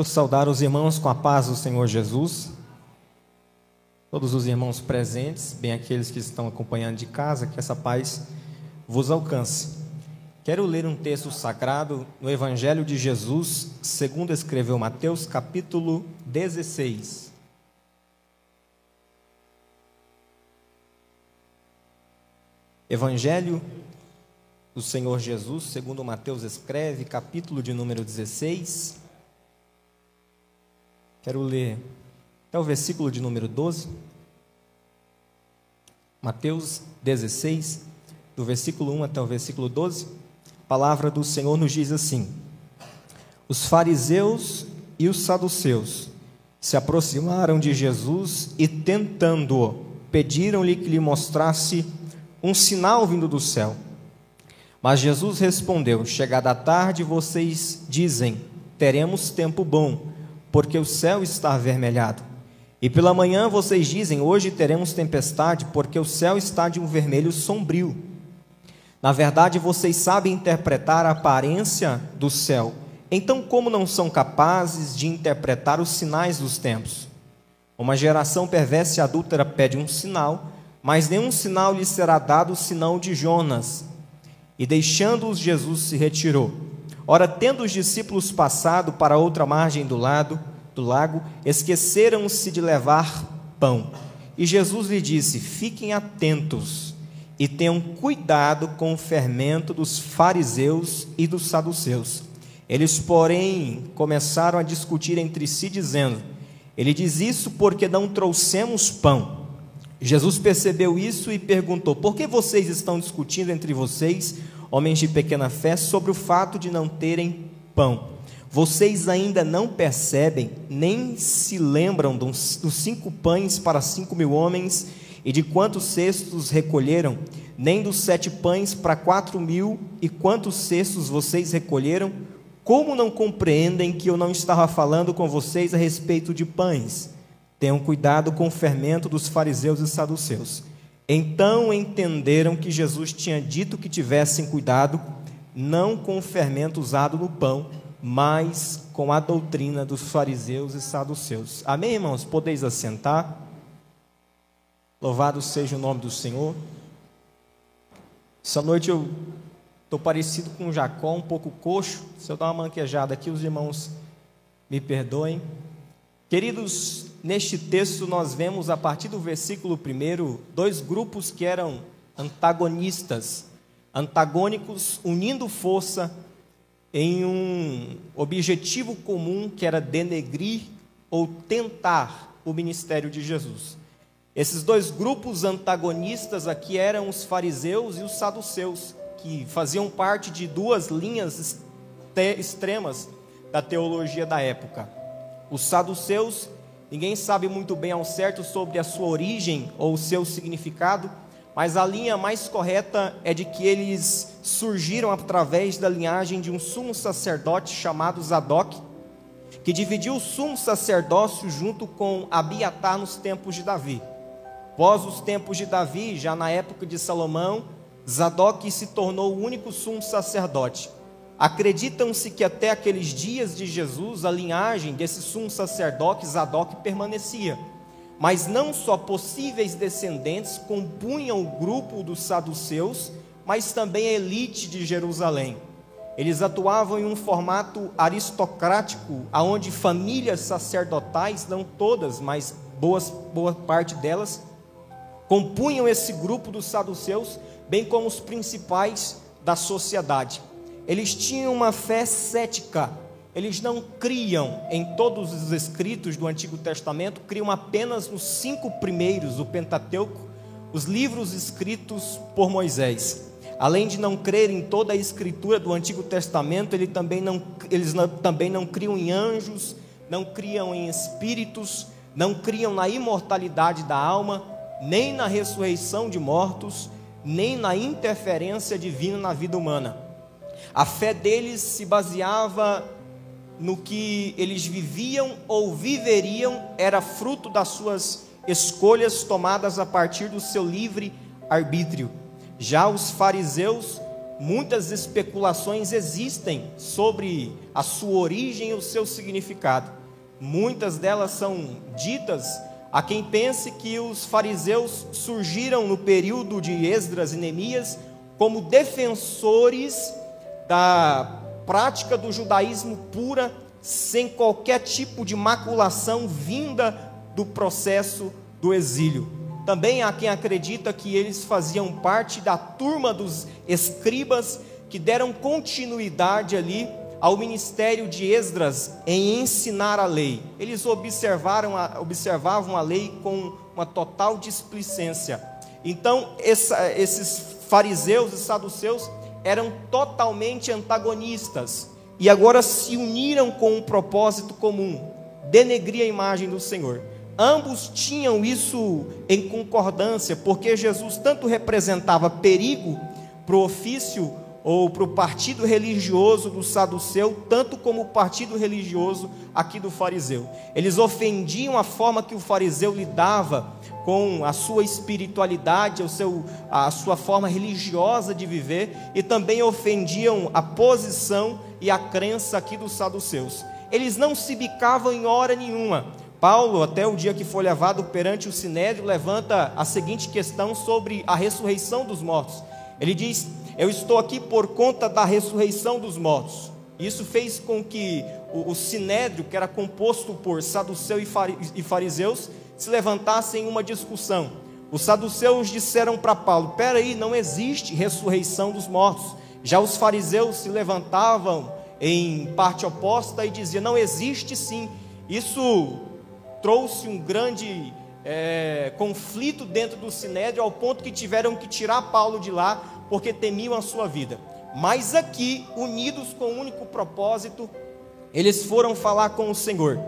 Quero saudar os irmãos com a paz do Senhor Jesus. Todos os irmãos presentes, bem aqueles que estão acompanhando de casa, que essa paz vos alcance. Quero ler um texto sagrado no Evangelho de Jesus, segundo escreveu Mateus, capítulo 16. Evangelho do Senhor Jesus, segundo Mateus escreve, capítulo de número 16. Quero ler até o versículo de número 12. Mateus 16, do versículo 1 até o versículo 12. A palavra do Senhor nos diz assim: Os fariseus e os saduceus se aproximaram de Jesus e, tentando-o, pediram-lhe que lhe mostrasse um sinal vindo do céu. Mas Jesus respondeu: Chegada a tarde, vocês dizem: Teremos tempo bom, porque o céu está avermelhado. E pela manhã vocês dizem: Hoje teremos tempestade, porque o céu está de um vermelho sombrio. Na verdade, vocês sabem interpretar a aparência do céu. Então, como não são capazes de interpretar os sinais dos tempos? Uma geração perversa e adúltera pede um sinal, mas nenhum sinal lhe será dado senão de Jonas. E deixando-os, Jesus se retirou. Ora, tendo os discípulos passado para outra margem do lado do lago, esqueceram-se de levar pão. E Jesus lhe disse: Fiquem atentos e tenham cuidado com o fermento dos fariseus e dos saduceus. Eles, porém, começaram a discutir entre si, dizendo: Ele diz isso porque não trouxemos pão. Jesus percebeu isso e perguntou: Por que vocês estão discutindo entre vocês, homens de pequena fé, sobre o fato de não terem pão? Vocês ainda não percebem, nem se lembram dos, cinco pães para cinco mil homens e de quantos cestos recolheram, nem dos sete pães para quatro mil e quantos cestos vocês recolheram? Como não compreendem que eu não estava falando com vocês a respeito de pães? Tenham cuidado com o fermento dos fariseus e saduceus. Então entenderam que Jesus tinha dito que tivessem cuidado, não com o fermento usado no pão, mas com a doutrina dos fariseus e saduceus. Amém, irmãos? Podeis assentar. Louvado seja o nome do Senhor. Essa noite eu estou parecido com Jacó, um pouco coxo. Se eu dar uma manquejada aqui, os irmãos me perdoem. Queridos, neste texto nós vemos a partir do versículo 1 dois grupos que eram antagonistas, antagônicos, unindo força em um objetivo comum que era denegrir ou tentar o ministério de Jesus. Esses dois grupos antagonistas aqui eram os fariseus e os saduceus, que faziam parte de duas linhas extremas da teologia da época. Os saduceus, ninguém sabe muito bem ao certo sobre a sua origem ou o seu significado, mas a linha mais correta é de que eles surgiram através da linhagem de um sumo sacerdote chamado Zadok, que dividiu o sumo sacerdócio junto com Abiatar nos tempos de Davi. Após os tempos de Davi, já na época de Salomão, Zadok se tornou o único sumo sacerdote. Acreditam-se que até aqueles dias de Jesus, a linhagem desse sumo sacerdote Zadok permanecia. Mas não só possíveis descendentes compunham o grupo dos saduceus, mas também a elite de Jerusalém. Eles atuavam em um formato aristocrático, aonde famílias sacerdotais, não todas, mas boas, boa parte delas, compunham esse grupo dos saduceus, bem como os principais da sociedade. Eles tinham uma fé cética. Eles não criam em todos os escritos do Antigo Testamento, criam apenas nos cinco primeiros, o Pentateuco, os livros escritos por Moisés. Além de não crer em toda a escritura do Antigo Testamento, ele também não, eles não, também não criam em anjos, não criam em espíritos, não criam na imortalidade da alma, nem na ressurreição de mortos, nem na interferência divina na vida humana. A fé deles se baseava no que eles viviam ou viveriam, era fruto das suas escolhas tomadas a partir do seu livre arbítrio. Já os fariseus muitas especulações existem sobre a sua origem e o seu significado. Muitas delas são ditas a quem pense que os fariseus surgiram no período de Esdras e Neemias como defensores da prática do judaísmo pura, sem qualquer tipo de maculação vinda do processo do exílio. Também há quem acredita que eles faziam parte da turma dos escribas que deram continuidade ali ao ministério de Esdras em ensinar a lei. Eles observaram a, observavam a lei com uma total displicência. Então, essa, esses fariseus e saduceus eram totalmente antagonistas e agora se uniram com um propósito comum: denegrir a imagem do Senhor. Ambos tinham isso em concordância, porque Jesus tanto representava perigo para o ofício ou para o partido religioso do saduceu, tanto como o partido religioso aqui do fariseu. Eles ofendiam a forma que o fariseu lidava com a sua espiritualidade, o seu, a sua forma religiosa de viver, e também ofendiam a posição e a crença aqui dos saduceus. Eles não se bicavam em hora nenhuma. Paulo, até o dia que foi levado perante o sinédrio, levanta a seguinte questão sobre a ressurreição dos mortos. Ele diz: eu estou aqui por conta da ressurreição dos mortos. Isso fez com que o, o sinédrio, que era composto por saduceus e fariseus, se levantassem em uma discussão. Os saduceus disseram para Paulo: Peraí, não existe ressurreição dos mortos. Já os fariseus se levantavam em parte oposta e diziam: Não existe sim. Isso trouxe um grande é, conflito dentro do sinédrio, ao ponto que tiveram que tirar Paulo de lá porque temiam a sua vida. Mas aqui, unidos com um único propósito, eles foram falar com o Senhor.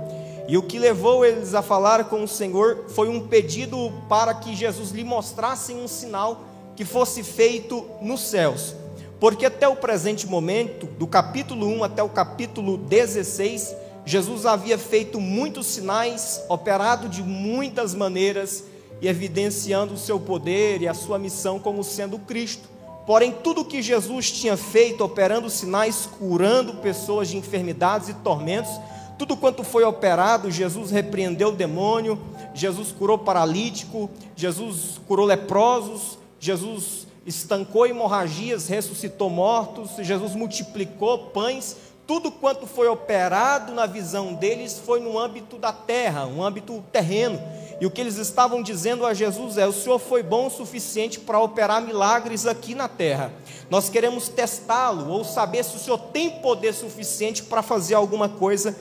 E o que levou eles a falar com o Senhor foi um pedido para que Jesus lhe mostrasse um sinal que fosse feito nos céus. Porque até o presente momento, do capítulo 1 até o capítulo 16, Jesus havia feito muitos sinais, operado de muitas maneiras e evidenciando o seu poder e a sua missão como sendo Cristo. Porém, tudo que Jesus tinha feito, operando sinais, curando pessoas de enfermidades e tormentos, tudo quanto foi operado, Jesus repreendeu o demônio, Jesus curou paralítico, Jesus curou leprosos, Jesus estancou hemorragias, ressuscitou mortos, Jesus multiplicou pães, tudo quanto foi operado na visão deles foi no âmbito da terra, um âmbito terreno. E o que eles estavam dizendo a Jesus é: o Senhor foi bom o suficiente para operar milagres aqui na terra. Nós queremos testá-lo ou saber se o Senhor tem poder suficiente para fazer alguma coisa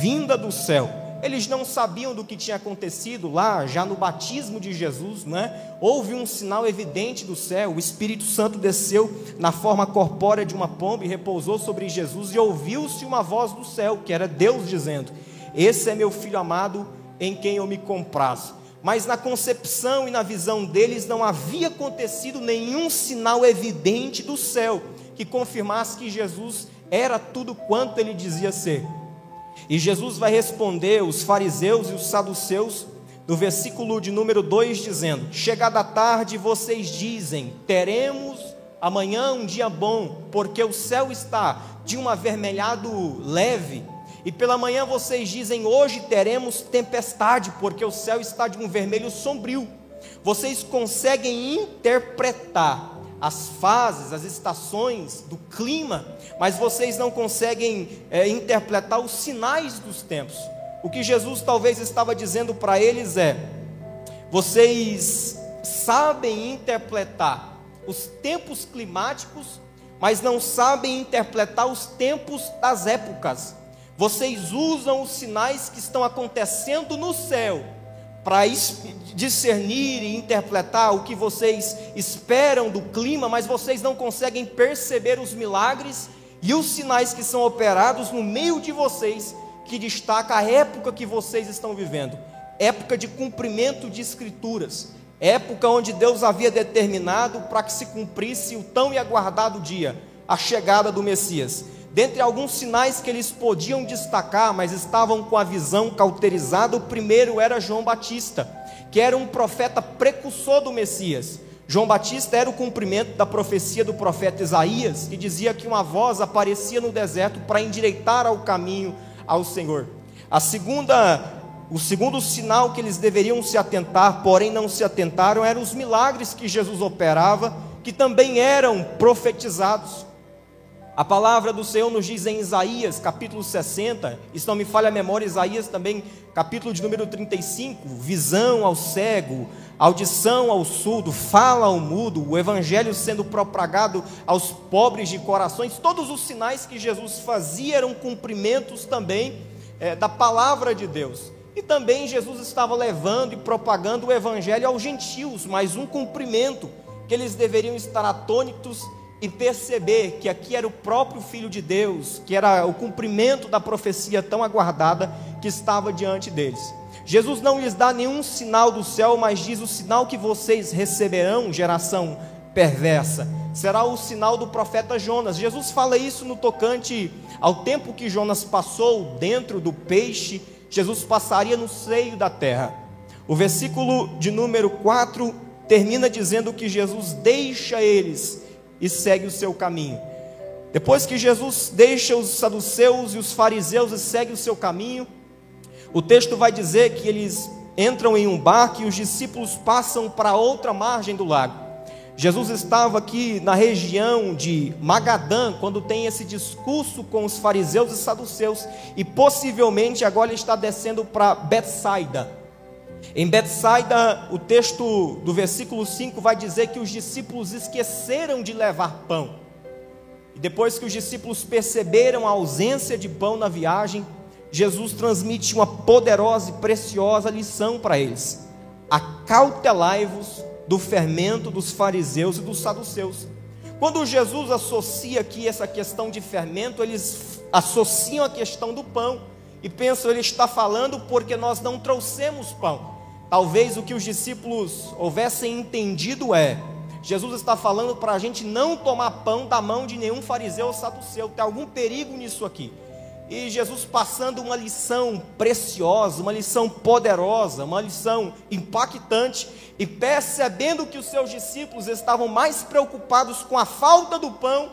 vinda do céu. Eles não sabiam do que tinha acontecido lá, já no batismo de Jesus, né? Houve um sinal evidente do céu. O Espírito Santo desceu na forma corpórea de uma pomba e repousou sobre Jesus e ouviu-se uma voz do céu, que era Deus dizendo: Esse é meu filho amado, em quem eu me comprazo. Mas na concepção e na visão deles não havia acontecido nenhum sinal evidente do céu que confirmasse que Jesus era tudo quanto ele dizia ser. E Jesus vai responder os fariseus e os saduceus no versículo de número 2 dizendo: Chegada a tarde vocês dizem: teremos amanhã um dia bom, porque o céu está de um avermelhado leve e pela manhã vocês dizem: hoje teremos tempestade, porque o céu está de um vermelho sombrio. Vocês conseguem interpretar as fases, as estações do clima, mas vocês não conseguem é, interpretar os sinais dos tempos. O que Jesus talvez estava dizendo para eles é: vocês sabem interpretar os tempos climáticos, mas não sabem interpretar os tempos das épocas. Vocês usam os sinais que estão acontecendo no céu para discernir e interpretar o que vocês esperam do clima, mas vocês não conseguem perceber os milagres e os sinais que são operados no meio de vocês, que destaca a época que vocês estão vivendo época de cumprimento de escrituras, época onde Deus havia determinado para que se cumprisse o tão e aguardado dia, a chegada do Messias. Dentre alguns sinais que eles podiam destacar, mas estavam com a visão cauterizada, o primeiro era João Batista, que era um profeta precursor do Messias. João Batista era o cumprimento da profecia do profeta Isaías, que dizia que uma voz aparecia no deserto para endireitar o caminho ao Senhor. A segunda, o segundo sinal que eles deveriam se atentar, porém não se atentaram, eram os milagres que Jesus operava, que também eram profetizados. A palavra do Senhor nos diz em Isaías, capítulo 60, isso não me falha a memória, Isaías também, capítulo de número 35, visão ao cego, audição ao surdo, fala ao mudo, o evangelho sendo propagado aos pobres de corações, todos os sinais que Jesus fazia eram cumprimentos também é, da palavra de Deus. E também Jesus estava levando e propagando o evangelho aos gentios, mais um cumprimento que eles deveriam estar atônitos e perceber que aqui era o próprio Filho de Deus, que era o cumprimento da profecia tão aguardada que estava diante deles. Jesus não lhes dá nenhum sinal do céu, mas diz: o sinal que vocês receberão, geração perversa, será o sinal do profeta Jonas. Jesus fala isso no tocante ao tempo que Jonas passou dentro do peixe, Jesus passaria no seio da terra. O versículo de número 4 termina dizendo que Jesus deixa eles e segue o seu caminho. Depois que Jesus deixa os saduceus e os fariseus e segue o seu caminho, o texto vai dizer que eles entram em um barco e os discípulos passam para outra margem do lago. Jesus estava aqui na região de Magadã, quando tem esse discurso com os fariseus e saduceus, e possivelmente agora está descendo para Betsaida. Em Betsaida, o texto do versículo 5 vai dizer que os discípulos esqueceram de levar pão. E depois que os discípulos perceberam a ausência de pão na viagem, Jesus transmite uma poderosa e preciosa lição para eles: acautelai-vos do fermento dos fariseus e dos saduceus. Quando Jesus associa aqui essa questão de fermento, eles associam a questão do pão e pensam ele está falando porque nós não trouxemos pão. Talvez o que os discípulos houvessem entendido é: Jesus está falando para a gente não tomar pão da mão de nenhum fariseu ou saduceu, tem algum perigo nisso aqui. E Jesus passando uma lição preciosa, uma lição poderosa, uma lição impactante, e percebendo que os seus discípulos estavam mais preocupados com a falta do pão,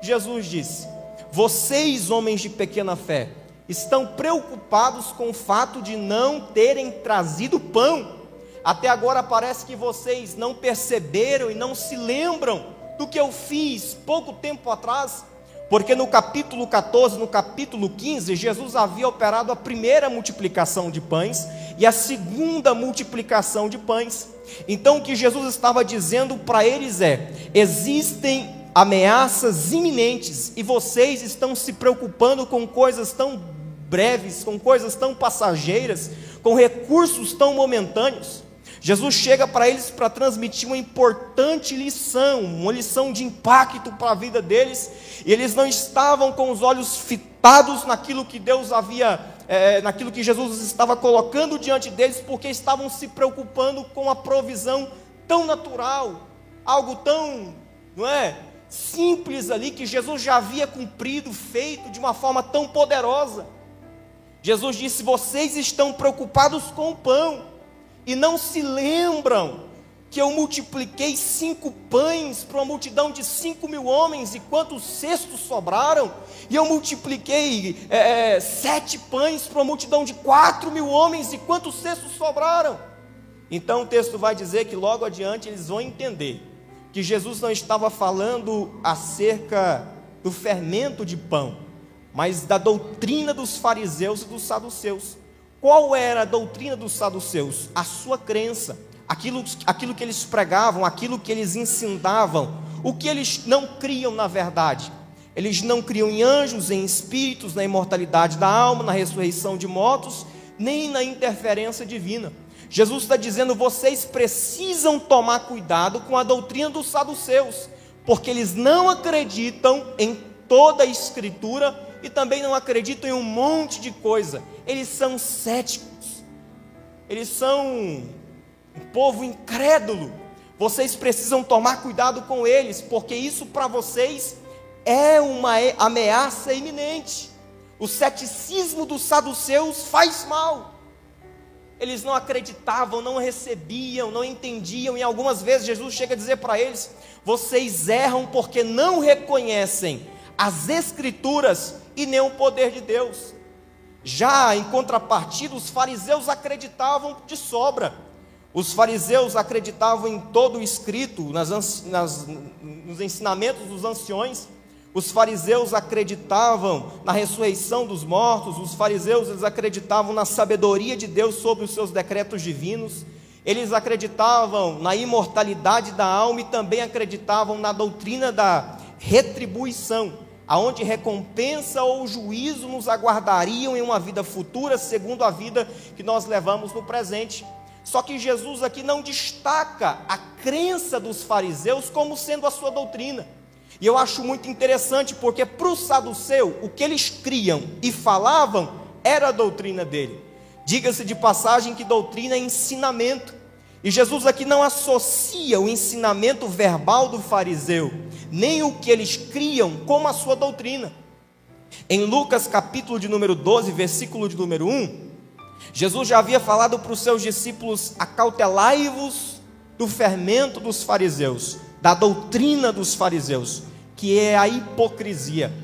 Jesus disse: Vocês, homens de pequena fé, estão preocupados com o fato de não terem trazido pão. Até agora parece que vocês não perceberam e não se lembram do que eu fiz pouco tempo atrás, porque no capítulo 14, no capítulo 15, Jesus havia operado a primeira multiplicação de pães e a segunda multiplicação de pães. Então o que Jesus estava dizendo para eles é: existem ameaças iminentes e vocês estão se preocupando com coisas tão breves, com coisas tão passageiras, com recursos tão momentâneos. Jesus chega para eles para transmitir uma importante lição, uma lição de impacto para a vida deles, e eles não estavam com os olhos fitados naquilo que Deus havia, é, naquilo que Jesus estava colocando diante deles, porque estavam se preocupando com a provisão tão natural, algo tão, não é? Simples ali que Jesus já havia cumprido, feito de uma forma tão poderosa. Jesus disse: Vocês estão preocupados com o pão e não se lembram que eu multipliquei cinco pães para uma multidão de cinco mil homens e quantos cestos sobraram? E eu multipliquei é, é, sete pães para uma multidão de quatro mil homens e quantos cestos sobraram? Então o texto vai dizer que logo adiante eles vão entender que Jesus não estava falando acerca do fermento de pão, mas da doutrina dos fariseus e dos saduceus. Qual era a doutrina dos saduceus? A sua crença, aquilo, aquilo que eles pregavam, aquilo que eles ensinavam, o que eles não criam na verdade. Eles não criam em anjos, em espíritos, na imortalidade da alma, na ressurreição de mortos, nem na interferência divina. Jesus está dizendo: vocês precisam tomar cuidado com a doutrina dos saduceus, porque eles não acreditam em toda a Escritura e também não acreditam em um monte de coisa. Eles são céticos. Eles são um povo incrédulo. Vocês precisam tomar cuidado com eles, porque isso para vocês é uma ameaça iminente. O ceticismo dos saduceus faz mal. eles não acreditavam, não recebiam, não entendiam, e algumas vezes Jesus chega a dizer para eles: vocês erram porque não reconhecem as Escrituras e nem o poder de Deus. Já em contrapartida, os fariseus acreditavam de sobra. Os fariseus acreditavam em todo o escrito, nas, nas, nos ensinamentos dos anciões. Os fariseus acreditavam na ressurreição dos mortos. Os fariseus eles acreditavam na sabedoria de Deus sobre os seus decretos divinos. Eles acreditavam na imortalidade da alma e também acreditavam na doutrina da retribuição, aonde recompensa ou juízo nos aguardariam em uma vida futura, segundo a vida que nós levamos no presente. Só que Jesus aqui não destaca a crença dos fariseus como sendo a sua doutrina. E eu acho muito interessante porque para o saduceu, o que eles criam e falavam era a doutrina dele. Diga-se de passagem que doutrina é ensinamento. E Jesus aqui não associa o ensinamento verbal do fariseu, nem o que eles criam, com a sua doutrina. Em Lucas capítulo de número 12, versículo de número 1, Jesus já havia falado para os seus discípulos: acautelai-vos do fermento dos fariseus, da doutrina dos fariseus, que é a hipocrisia.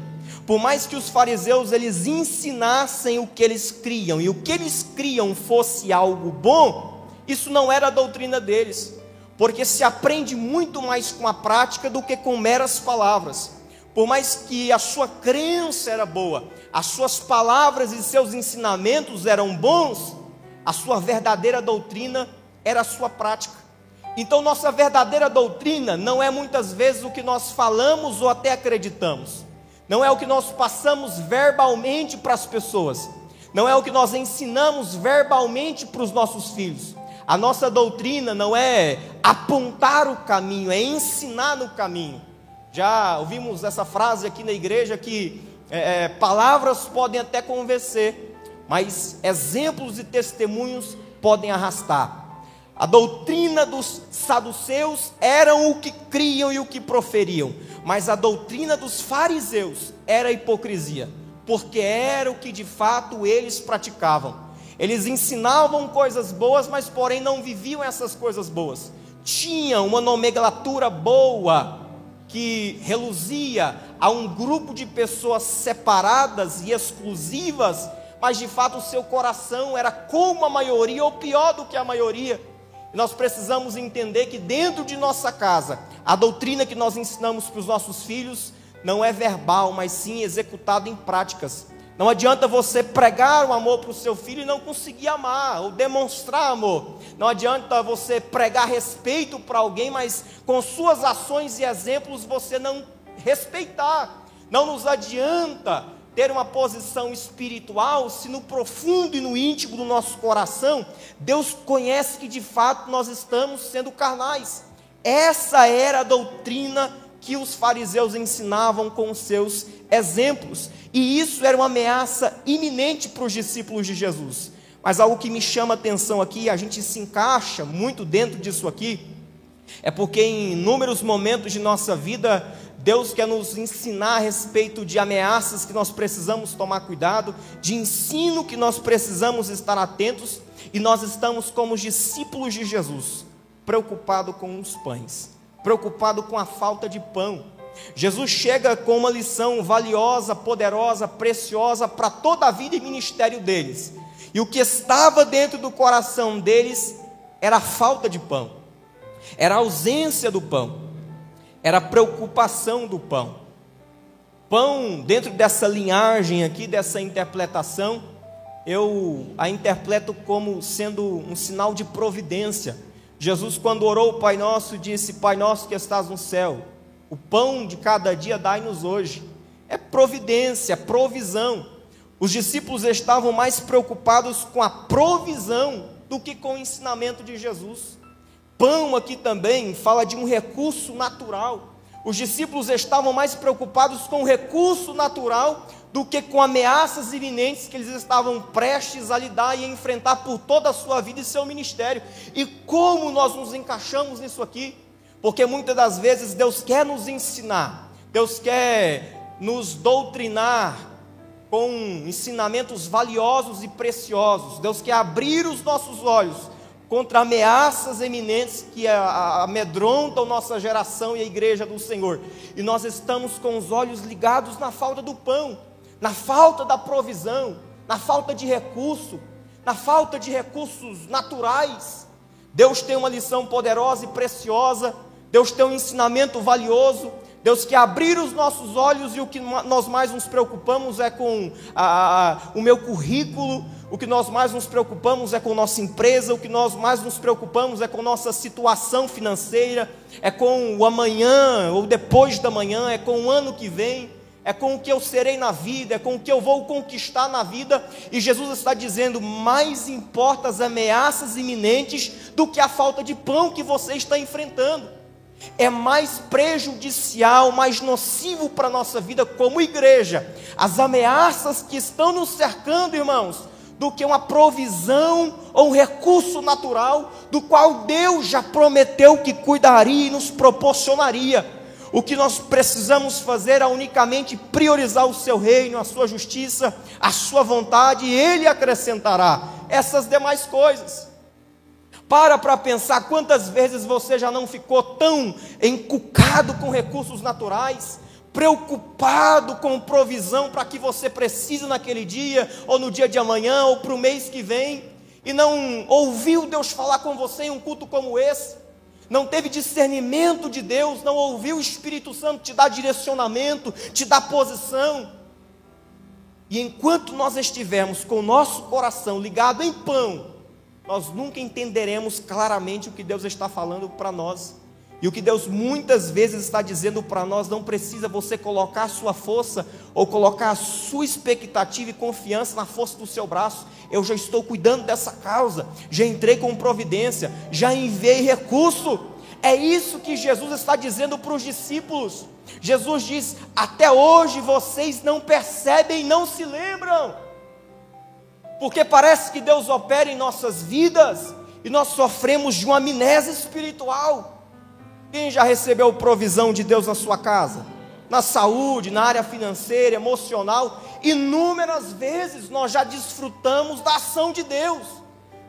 Por mais que os fariseus eles ensinassem o que eles criam e o que eles criam fosse algo bom, isso não era a doutrina deles, porque se aprende muito mais com a prática do que com meras palavras. Por mais que a sua crença era boa, as suas palavras e seus ensinamentos eram bons, a sua verdadeira doutrina era a sua prática. Então, nossa verdadeira doutrina não é muitas vezes o que nós falamos ou até acreditamos, não é o que nós passamos verbalmente para as pessoas, não é o que nós ensinamos verbalmente para os nossos filhos. A nossa doutrina não é apontar o caminho, é ensinar no caminho. Já ouvimos essa frase aqui na igreja que é, é, palavras podem até convencer, mas exemplos e testemunhos podem arrastar. A doutrina dos saduceus eram o que criam e o que proferiam, mas a doutrina dos fariseus era hipocrisia, porque era o que de fato eles praticavam. Eles ensinavam coisas boas, mas porém não viviam essas coisas boas. Tinham uma nomenclatura boa, que reluzia a um grupo de pessoas separadas e exclusivas, mas de fato o seu coração era como a maioria ou pior do que a maioria. Nós precisamos entender que dentro de nossa casa, a doutrina que nós ensinamos para os nossos filhos não é verbal, mas sim executada em práticas. Não adianta você pregar o amor para o seu filho e não conseguir amar ou demonstrar amor. Não adianta você pregar respeito para alguém, mas com suas ações e exemplos você não respeitar. Não nos adianta ter uma posição espiritual se no profundo e no íntimo do nosso coração Deus conhece que de fato nós estamos sendo carnais. Essa era a doutrina que os fariseus ensinavam com os seus exemplos. E isso era uma ameaça iminente para os discípulos de Jesus. Mas algo que me chama a atenção aqui, a gente se encaixa muito dentro disso aqui, é porque em inúmeros momentos de nossa vida, Deus quer nos ensinar a respeito de ameaças que nós precisamos tomar cuidado, de ensino que nós precisamos estar atentos, e nós estamos como os discípulos de Jesus, preocupados com os pães preocupado com a falta de pão. Jesus chega com uma lição valiosa, poderosa, preciosa para toda a vida e ministério deles. E o que estava dentro do coração deles era a falta de pão, era a ausência do pão, era a preocupação do pão. Pão, dentro dessa linhagem aqui, dessa interpretação, eu a interpreto como sendo um sinal de providência Jesus, quando orou o Pai Nosso, disse: Pai Nosso que estás no céu, o pão de cada dia dai-nos hoje. É providência, provisão. Os discípulos estavam mais preocupados com a provisão do que com o ensinamento de Jesus. Pão aqui também fala de um recurso natural. Os discípulos estavam mais preocupados com o recurso natural do que com ameaças iminentes que eles estavam prestes a lidar e a enfrentar por toda a sua vida e seu ministério. E como nós nos encaixamos nisso aqui? Porque muitas das vezes Deus quer nos ensinar, Deus quer nos doutrinar, com ensinamentos valiosos e preciosos. Deus quer abrir os nossos olhos contra ameaças eminentes que amedrontam nossa geração e a igreja do Senhor. E nós estamos com os olhos ligados na falta do pão, na falta da provisão, na falta de recurso, na falta de recursos naturais. Deus tem uma lição poderosa e preciosa, Deus tem um ensinamento valioso, Deus quer abrir os nossos olhos e o que nós mais nos preocupamos é com a, a, o meu currículo, o que nós mais nos preocupamos é com nossa empresa, o que nós mais nos preocupamos é com nossa situação financeira, é com o amanhã ou depois da manhã, é com o ano que vem, é com o que eu serei na vida, é com o que eu vou conquistar na vida. E Jesus está dizendo: mais importa as ameaças iminentes do que a falta de pão que você está enfrentando é mais prejudicial, mais nocivo para a nossa vida como igreja, as ameaças que estão nos cercando, irmãos, do que uma provisão ou um recurso natural do qual Deus já prometeu que cuidaria e nos proporcionaria. O que nós precisamos fazer é unicamente priorizar o seu reino, a sua justiça, a sua vontade, e Ele acrescentará essas demais coisas. Para para pensar quantas vezes você já não ficou tão encucado com recursos naturais, preocupado com provisão para que você precise naquele dia, ou no dia de amanhã, ou para o mês que vem, e não ouviu Deus falar com você em um culto como esse, não teve discernimento de Deus, não ouviu o Espírito Santo te dar direcionamento, te dar posição. E enquanto nós estivermos com o nosso coração ligado em pão, nós nunca entenderemos claramente o que Deus está falando para nós. E o que Deus muitas vezes está dizendo para nós, não precisa você colocar a sua força ou colocar a sua expectativa e confiança na força do seu braço. Eu já estou cuidando dessa causa, já entrei com providência, já enviei recurso. É isso que Jesus está dizendo para os discípulos. Jesus diz: Até hoje vocês não percebem, não se lembram porque parece que Deus opera em nossas vidas e nós sofremos de uma amnésia espiritual. Quem já recebeu provisão de Deus na sua casa? Na saúde, na área financeira, emocional, inúmeras vezes nós já desfrutamos da ação de Deus.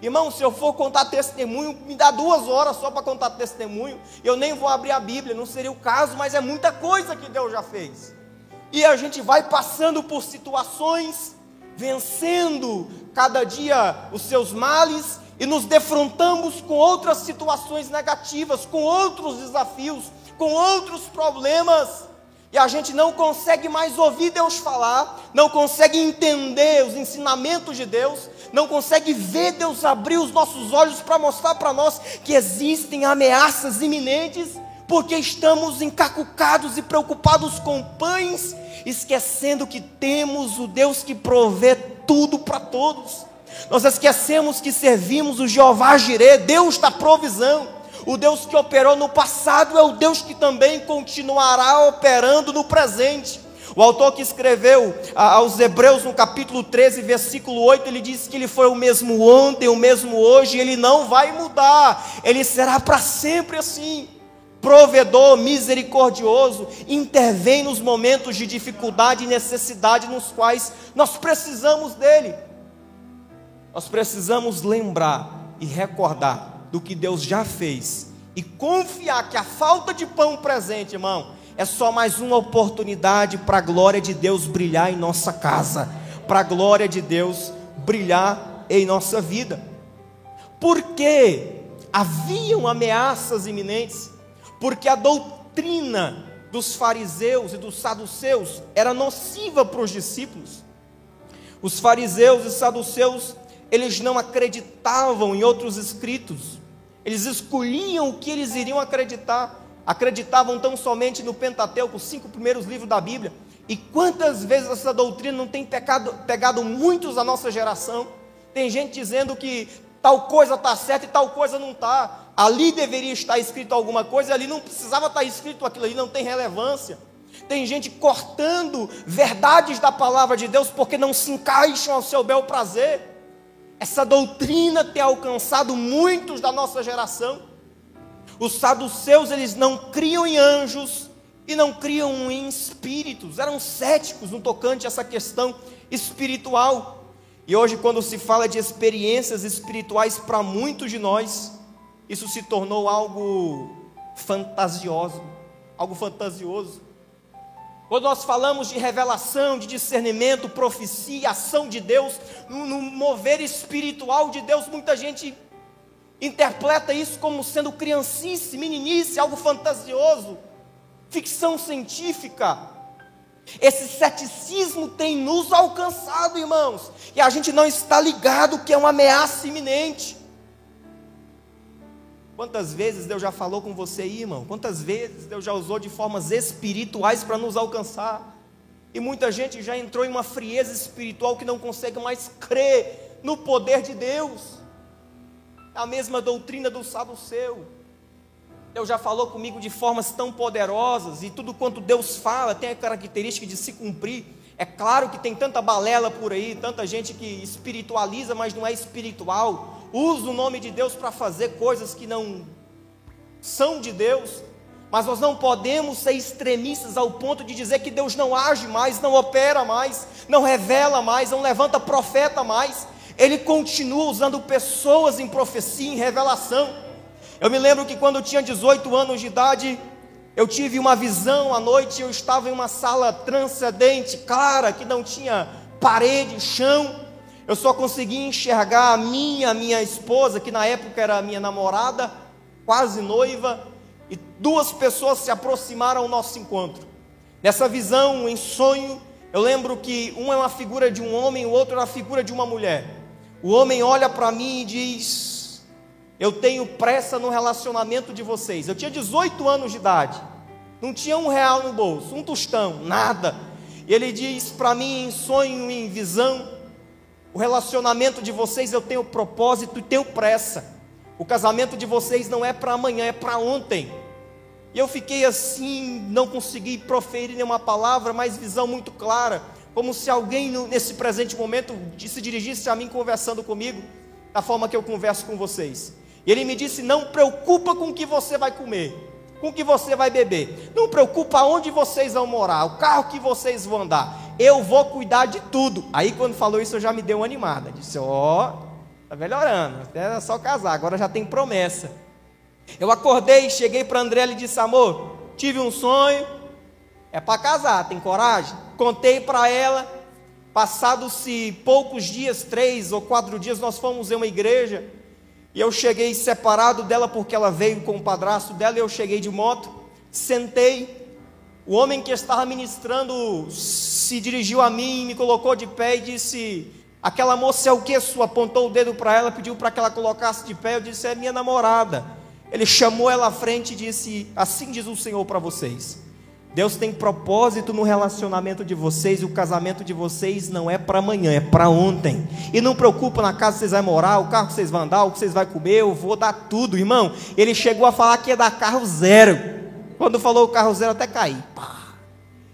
Irmão, se eu for contar testemunho, me dá duas horas só para contar testemunho. Eu nem vou abrir a Bíblia, não seria o caso, mas é muita coisa que Deus já fez. E a gente vai passando por situações vencendo cada dia os seus males e nos defrontamos com outras situações negativas, com outros desafios, com outros problemas. E a gente não consegue mais ouvir Deus falar, não consegue entender os ensinamentos de Deus, não consegue ver Deus abrir os nossos olhos para mostrar para nós que existem ameaças iminentes, porque estamos encacucados e preocupados com pães esquecendo que temos o Deus que provê tudo para todos. Nós esquecemos que servimos o Jeová Jireh, Deus da provisão. O Deus que operou no passado é o Deus que também continuará operando no presente. O autor que escreveu aos Hebreus no capítulo 13, versículo 8, ele diz que ele foi o mesmo ontem, o mesmo hoje, ele não vai mudar, ele será para sempre assim provedor misericordioso, intervém nos momentos de dificuldade e necessidade nos quais nós precisamos dele. Nós precisamos lembrar e recordar do que Deus já fez e confiar que a falta de pão presente, irmão, é só mais uma oportunidade para a glória de Deus brilhar em nossa casa, para a glória de Deus brilhar em nossa vida. Porque haviam ameaças iminentes, porque a doutrina dos fariseus e dos saduceus era nociva para os discípulos. Os fariseus e saduceus, eles não acreditavam em outros escritos, eles escolhiam o que eles iriam acreditar, acreditavam tão somente no Pentateuco, os cinco primeiros livros da Bíblia. E quantas vezes essa doutrina não tem pegado, pegado muitos da nossa geração? Tem gente dizendo que tal coisa está certa e tal coisa não está ali deveria estar escrito alguma coisa, ali não precisava estar escrito aquilo ali, não tem relevância. Tem gente cortando verdades da palavra de Deus porque não se encaixam ao seu bel prazer. Essa doutrina tem alcançado muitos da nossa geração. Os saduceus, eles não criam em anjos e não criam em espíritos, eram céticos no tocante a essa questão espiritual. E hoje, quando se fala de experiências espirituais para muitos de nós, isso se tornou algo fantasioso, algo fantasioso. Quando nós falamos de revelação, de discernimento, profecia, ação de Deus, no, mover espiritual de Deus, muita gente interpreta isso como sendo criancice, meninice, algo fantasioso, ficção científica. Esse ceticismo tem nos alcançado, irmãos, e a gente não está ligado que é uma ameaça iminente. Quantas vezes Deus já falou com você aí, irmão? Quantas vezes Deus já usou de formas espirituais para nos alcançar? E muita gente já entrou em uma frieza espiritual que não consegue mais crer no poder de Deus. A mesma doutrina do saduceu. Deus já falou comigo de formas tão poderosas, e tudo quanto Deus fala tem a característica de se cumprir. É claro que tem tanta balela por aí, tanta gente que espiritualiza, mas não é espiritual. Usa o nome de Deus para fazer coisas que não são de Deus. Mas nós não podemos ser extremistas ao ponto de dizer que Deus não age mais, não opera mais, não revela mais, não levanta profeta mais. Ele continua usando pessoas em profecia, em revelação. Eu me lembro que quando eu tinha 18 anos de idade, eu tive uma visão à noite, eu estava em uma sala transcendente, clara, que não tinha parede, chão. Eu só conseguia enxergar a minha, minha esposa, que na época era minha namorada, quase noiva, e duas pessoas se aproximaram ao nosso encontro. Nessa visão, em sonho, eu lembro que um é uma figura de um homem, o outro é a figura de uma mulher. O homem olha para mim e diz: eu tenho pressa no relacionamento de vocês. Eu tinha 18 anos de idade, não tinha um real no bolso, um tostão, nada. E ele diz para mim em sonho, em visão: o relacionamento de vocês eu tenho propósito e tenho pressa. O casamento de vocês não é para amanhã, é para ontem. E eu fiquei assim, não consegui proferir nenhuma palavra, mas visão muito clara, como se alguém nesse presente momento se dirigisse a mim conversando comigo, da forma que eu converso com vocês. E ele me disse: Não preocupa com o que você vai comer, com o que você vai beber, não preocupa onde vocês vão morar, o carro que vocês vão andar, eu vou cuidar de tudo. Aí, quando falou isso, eu já me dei uma animada. Disse: Ó, oh, tá melhorando, é só casar, agora já tem promessa. Eu acordei, cheguei para André e disse: Amor, tive um sonho, é para casar, tem coragem? Contei para ela. Passados-se poucos dias, três ou quatro dias, nós fomos em uma igreja e eu cheguei separado dela porque ela veio com o padrasto dela. E eu cheguei de moto, sentei. O homem que estava ministrando se dirigiu a mim, me colocou de pé e disse: Aquela moça é o que? Sua apontou o dedo para ela, pediu para que ela colocasse de pé. Eu disse: É minha namorada. Ele chamou ela à frente e disse: Assim diz o Senhor para vocês. Deus tem propósito no relacionamento de vocês, e o casamento de vocês não é para amanhã, é para ontem. E não preocupa na casa que vocês vão morar, o carro que vocês vão andar, o que vocês vão comer, eu vou dar tudo, irmão. Ele chegou a falar que ia dar carro zero. Quando falou carro zero, até caí.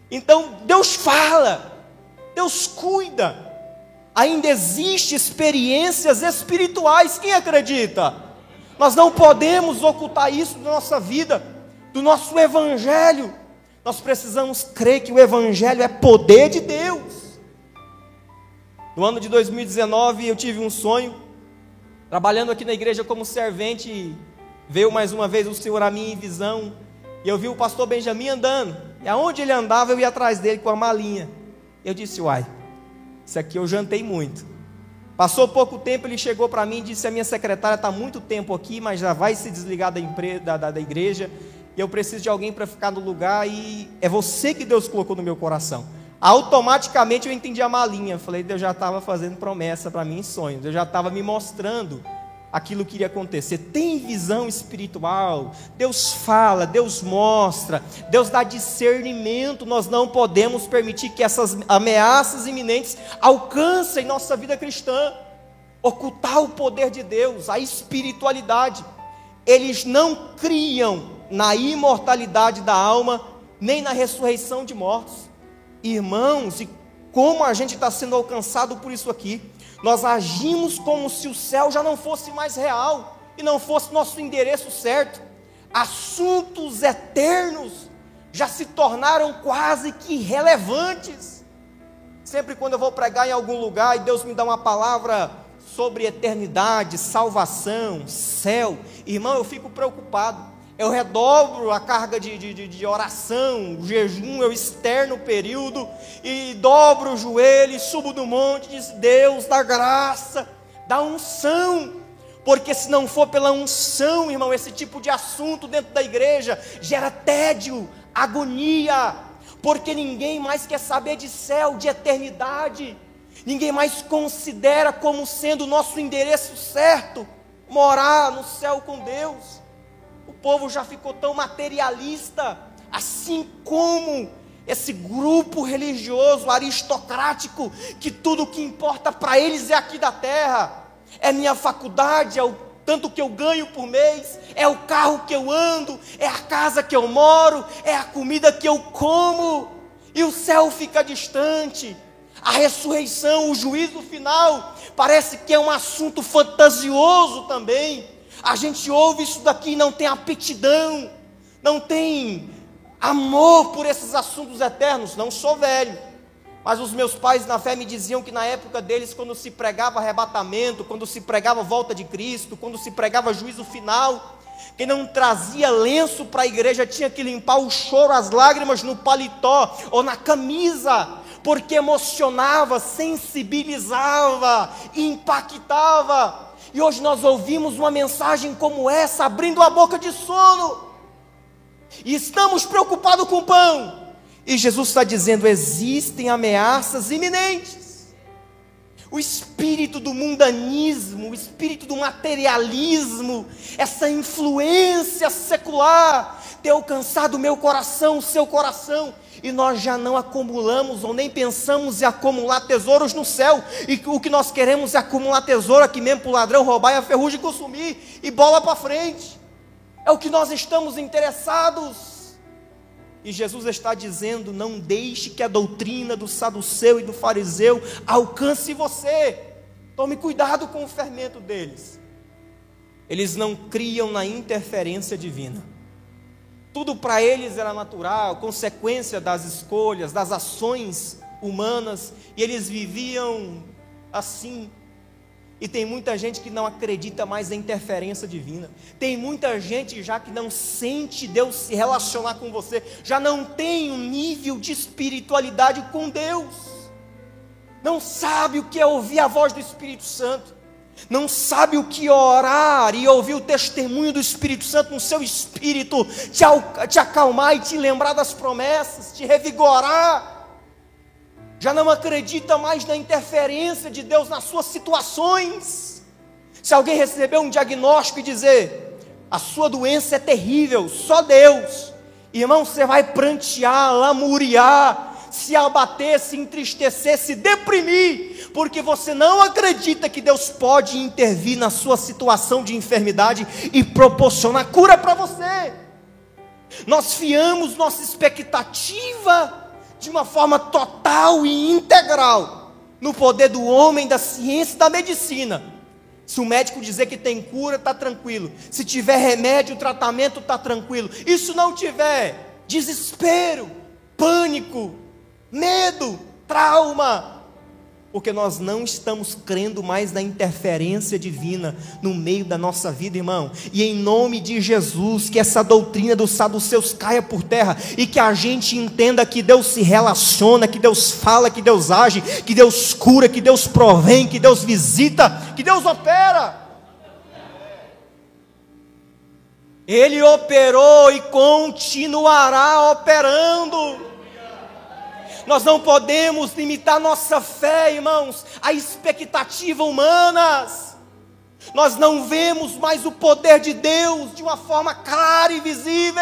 Então, Deus fala, Deus cuida. Ainda existem experiências espirituais, quem acredita? Nós não podemos ocultar isso da nossa vida, do nosso evangelho. Nós precisamos crer que o Evangelho é poder de Deus. No ano de 2019 eu tive um sonho, trabalhando aqui na igreja como servente, veio mais uma vez o Senhor a mim em visão, e eu vi o pastor Benjamin andando, e aonde ele andava eu ia atrás dele com a malinha. Eu disse, uai, isso aqui eu jantei muito. Passou pouco tempo, ele chegou para mim e disse: A minha secretária está muito tempo aqui, mas já vai se desligar da, empresa, da, da, da igreja eu preciso de alguém para ficar no lugar e é você que Deus colocou no meu coração. Automaticamente eu entendi a malinha. Falei, Deus já estava fazendo promessa para mim em sonhos. Deus já estava me mostrando aquilo que iria acontecer. Tem visão espiritual. Deus fala, Deus mostra, Deus dá discernimento. Nós não podemos permitir que essas ameaças iminentes alcancem nossa vida cristã. Ocultar o poder de Deus, a espiritualidade. Eles não criam na imortalidade da alma, nem na ressurreição de mortos. Irmãos, e como a gente está sendo alcançado por isso aqui, nós agimos como se o céu já não fosse mais real e não fosse nosso endereço certo. Assuntos eternos já se tornaram quase que irrelevantes. Sempre quando eu vou pregar em algum lugar e Deus me dá uma palavra sobre eternidade, salvação, céu, irmão, eu fico preocupado. Eu redobro a carga de, de, de oração, o jejum, eu externo o período e dobro o joelho e subo do monte e diz: Deus, dá graça, dá unção. Porque se não for pela unção, irmão, esse tipo de assunto dentro da igreja gera tédio, agonia, porque ninguém mais quer saber de céu, de eternidade. Ninguém mais considera como sendo o nosso endereço certo morar no céu com Deus. O povo já ficou tão materialista, assim como esse grupo religioso aristocrático, que tudo que importa para eles é aqui da terra, é minha faculdade, é o tanto que eu ganho por mês, é o carro que eu ando, é a casa que eu moro, é a comida que eu como, e o céu fica distante. A ressurreição, o juízo final, parece que é um assunto fantasioso também. A gente ouve isso daqui e não tem aptidão, não tem amor por esses assuntos eternos. Não sou velho, mas os meus pais na fé me diziam que na época deles, quando se pregava arrebatamento, quando se pregava volta de Cristo, quando se pregava juízo final, quem não trazia lenço para a igreja tinha que limpar o choro, as lágrimas no paletó ou na camisa, porque emocionava, sensibilizava, impactava. E hoje nós ouvimos uma mensagem como essa, abrindo a boca de sono. E estamos preocupados com o pão. E Jesus está dizendo: existem ameaças iminentes. O espírito do mundanismo, o espírito do materialismo, essa influência secular tem alcançado o meu coração, o seu coração, e nós já não acumulamos ou nem pensamos em acumular tesouros no céu, e o que nós queremos é acumular tesouro aqui mesmo para o ladrão roubar e a ferrugem consumir, e bola para frente, é o que nós estamos interessados. E Jesus está dizendo: não deixe que a doutrina do saduceu e do fariseu alcance você. Tome cuidado com o fermento deles. Eles não criam na interferência divina. Tudo para eles era natural, consequência das escolhas, das ações humanas, e eles viviam assim. E tem muita gente que não acredita mais na interferência divina. Tem muita gente já que não sente Deus se relacionar com você, já não tem um nível de espiritualidade com Deus. Não sabe o que é ouvir a voz do Espírito Santo não sabe o que orar e ouvir o testemunho do Espírito Santo no seu espírito, te, te acalmar e te lembrar das promessas, te revigorar. Já não acredita mais na interferência de Deus nas suas situações. Se alguém receber um diagnóstico e dizer, a sua doença é terrível, só Deus, irmão, você vai prantear, lamuriar, se abater, se entristecer, se deprimir, porque você não acredita que Deus pode intervir na sua situação de enfermidade e proporcionar cura para você. Nós fiamos nossa expectativa de uma forma total e integral no poder do homem, da ciência e da medicina. Se o médico dizer que tem cura, está tranquilo. Se tiver remédio, tratamento, está tranquilo. E se não tiver, desespero, pânico, medo, trauma, porque nós não estamos crendo mais na interferência divina no meio da nossa vida, irmão. E em nome de Jesus, que essa doutrina dos saduceus caia por terra e que a gente entenda que Deus se relaciona, que Deus fala, que Deus age, que Deus cura, que Deus provém, que Deus visita, que Deus opera. Ele operou e continuará operando. Nós não podemos limitar nossa fé, irmãos, a expectativa humanas. Nós não vemos mais o poder de Deus de uma forma clara e visível,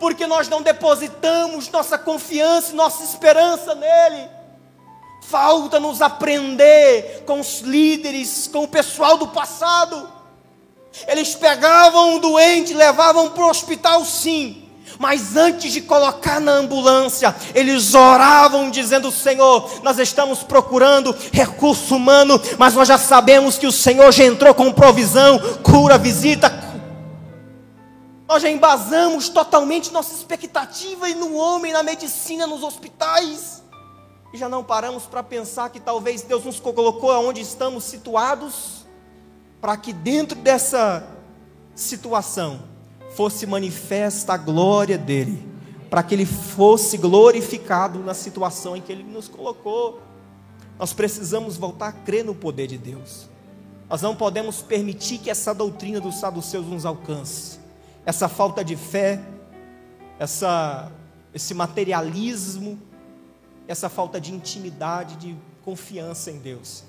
porque nós não depositamos nossa confiança e nossa esperança nele. Falta-nos aprender com os líderes, com o pessoal do passado. Eles pegavam um doente, levavam para o hospital, sim, mas antes de colocar na ambulância, eles oravam dizendo: Senhor, nós estamos procurando recurso humano, mas nós já sabemos que o Senhor já entrou com provisão, cura, visita. Nós já embasamos totalmente nossa expectativa no homem, na medicina, nos hospitais. E já não paramos para pensar que talvez Deus nos colocou onde estamos situados, para que dentro dessa situação fosse manifesta a glória dEle, para que Ele fosse glorificado na situação em que Ele nos colocou. Nós precisamos voltar a crer no poder de Deus. Nós não podemos permitir que essa doutrina dos saduceus nos alcance. Essa falta de fé, essa, esse materialismo, essa falta de intimidade, de confiança em Deus.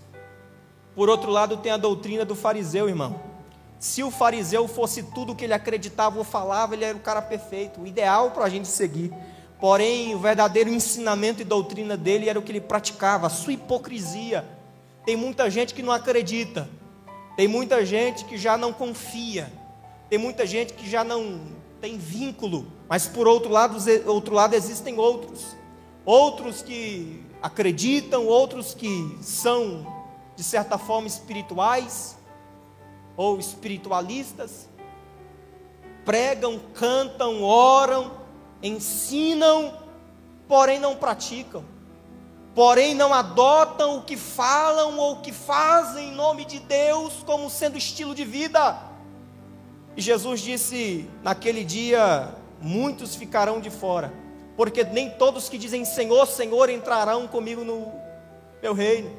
Por outro lado, tem a doutrina do fariseu, irmão. Se o fariseu fosse tudo o que ele acreditava ou falava, ele era o cara perfeito, o ideal para a gente seguir. Porém, o verdadeiro ensinamento e doutrina dele era o que ele praticava, a sua hipocrisia. Tem muita gente que não acredita, tem muita gente que já não confia, tem muita gente que já não tem vínculo, mas por outro lado, outro lado existem outros. Outros que acreditam, outros que são de certa forma espirituais ou espiritualistas, pregam, cantam, oram, ensinam, porém não praticam porém não adotam o que falam ou o que fazem em nome de Deus como sendo estilo de vida. E Jesus disse: naquele dia, muitos ficarão de fora, porque nem todos que dizem Senhor, Senhor entrarão comigo no meu reino,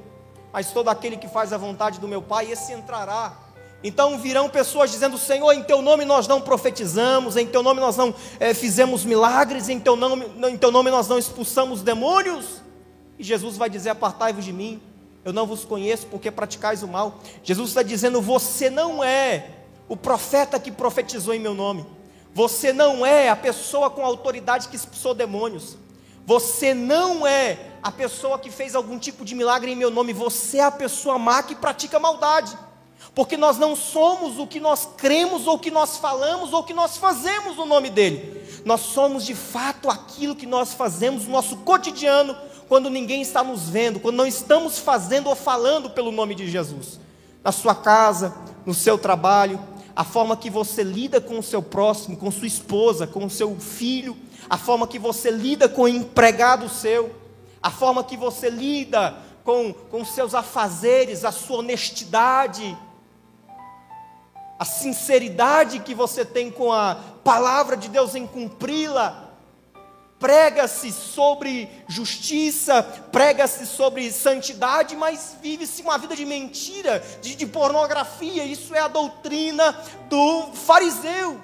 mas todo aquele que faz a vontade do meu Pai, esse entrará. Então virão pessoas dizendo: Senhor, em teu nome nós não profetizamos, em teu nome nós não é, fizemos milagres, em teu, nome, em teu nome nós não expulsamos demônios. E Jesus vai dizer: Apartai-vos de mim, eu não vos conheço porque praticais o mal. Jesus está dizendo: Você não é o profeta que profetizou em meu nome. Você não é a pessoa com autoridade que expulsou demônios. Você não é a pessoa que fez algum tipo de milagre em meu nome. Você é a pessoa má que pratica maldade. Porque nós não somos o que nós cremos, ou o que nós falamos, ou o que nós fazemos no nome dEle. Nós somos de fato aquilo que nós fazemos no nosso cotidiano, quando ninguém está nos vendo, quando não estamos fazendo ou falando pelo nome de Jesus. Na sua casa, no seu trabalho, a forma que você lida com o seu próximo, com sua esposa, com o seu filho, a forma que você lida com o empregado seu, a forma que você lida com, com seus afazeres, a sua honestidade, a sinceridade que você tem com a palavra de Deus em cumpri-la, prega-se sobre justiça, prega-se sobre santidade, mas vive-se uma vida de mentira, de, de, pornografia. Isso é a doutrina do fariseu.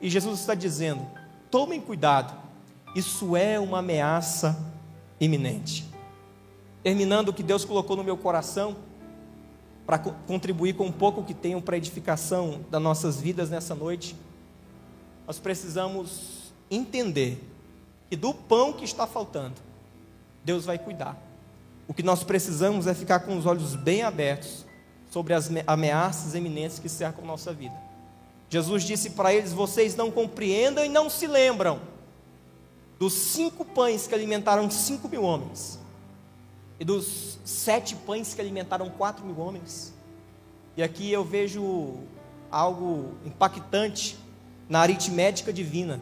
E Jesus está dizendo: tomem cuidado, isso é uma ameaça iminente. Terminando o que Deus colocou no meu coração, para contribuir com um pouco que tenho para edificação das nossas vidas nessa noite, nós precisamos entender e do pão que está faltando, Deus vai cuidar. O que nós precisamos é ficar com os olhos bem abertos sobre as ameaças eminentes que cercam nossa vida. Jesus disse para eles: Vocês não compreendam e não se lembram dos cinco pães que alimentaram cinco mil homens, e dos sete pães que alimentaram quatro mil homens. E aqui eu vejo algo impactante na aritmética divina.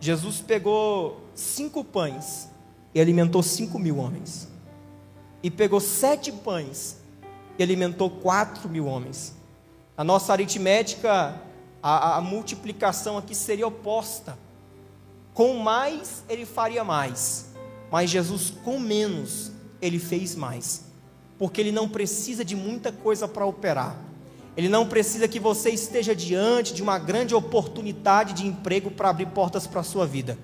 Jesus pegou cinco pães e alimentou cinco mil homens. E pegou sete pães e alimentou quatro mil homens. A nossa aritmética, a, a multiplicação aqui seria oposta. Com mais, ele faria mais. Mas Jesus, com menos, ele fez mais. Porque ele não precisa de muita coisa para operar. Ele não precisa que você esteja diante de uma grande oportunidade de emprego para abrir portas para a sua vida.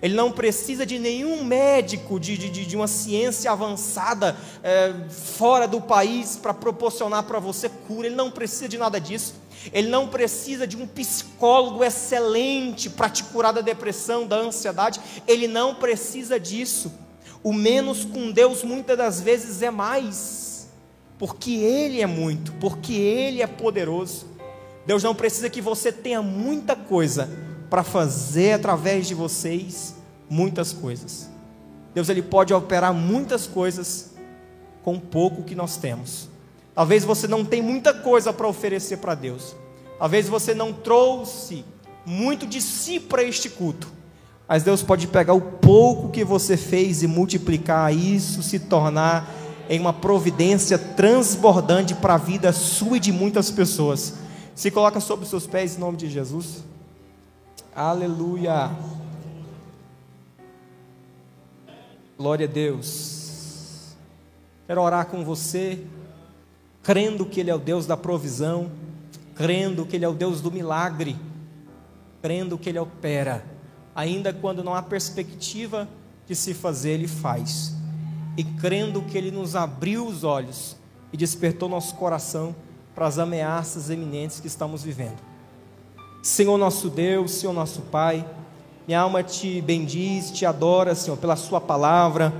Ele não precisa de nenhum médico de, de, de uma ciência avançada é, fora do país para proporcionar para você cura. Ele não precisa de nada disso. Ele não precisa de um psicólogo excelente para te curar da depressão, da ansiedade. Ele não precisa disso. O menos com Deus muitas das vezes é mais porque Ele é muito, porque Ele é poderoso. Deus não precisa que você tenha muita coisa para fazer através de vocês muitas coisas. Deus ele pode operar muitas coisas com pouco que nós temos. Talvez você não tenha muita coisa para oferecer para Deus. Talvez você não trouxe muito de si para este culto. Mas Deus pode pegar o pouco que você fez e multiplicar isso, se tornar em uma providência transbordante para a vida sua e de muitas pessoas. Se coloca sobre os seus pés em nome de Jesus. Aleluia. Glória a Deus. Quero orar com você, crendo que Ele é o Deus da provisão, crendo que Ele é o Deus do milagre, crendo que Ele opera, ainda quando não há perspectiva de se fazer, Ele faz. E crendo que Ele nos abriu os olhos e despertou nosso coração para as ameaças eminentes que estamos vivendo. Senhor nosso Deus, Senhor nosso Pai, minha alma te bendiz, te adora, Senhor, pela Sua palavra,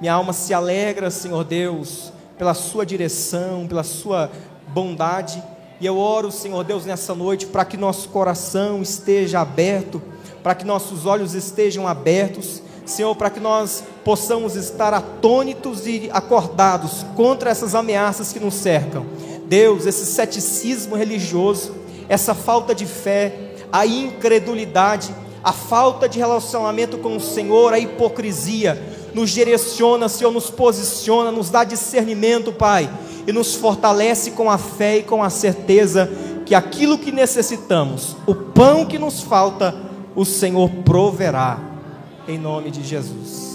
minha alma se alegra, Senhor Deus, pela Sua direção, pela Sua bondade, e eu oro, Senhor Deus, nessa noite para que nosso coração esteja aberto, para que nossos olhos estejam abertos Senhor, para que nós possamos estar atônitos e acordados contra essas ameaças que nos cercam. Deus, esse ceticismo religioso, essa falta de fé, a incredulidade, a falta de relacionamento com o Senhor, a hipocrisia, nos direciona, Senhor, nos posiciona, nos dá discernimento, Pai, e nos fortalece com a fé e com a certeza que aquilo que necessitamos, o pão que nos falta, o Senhor proverá em nome de Jesus.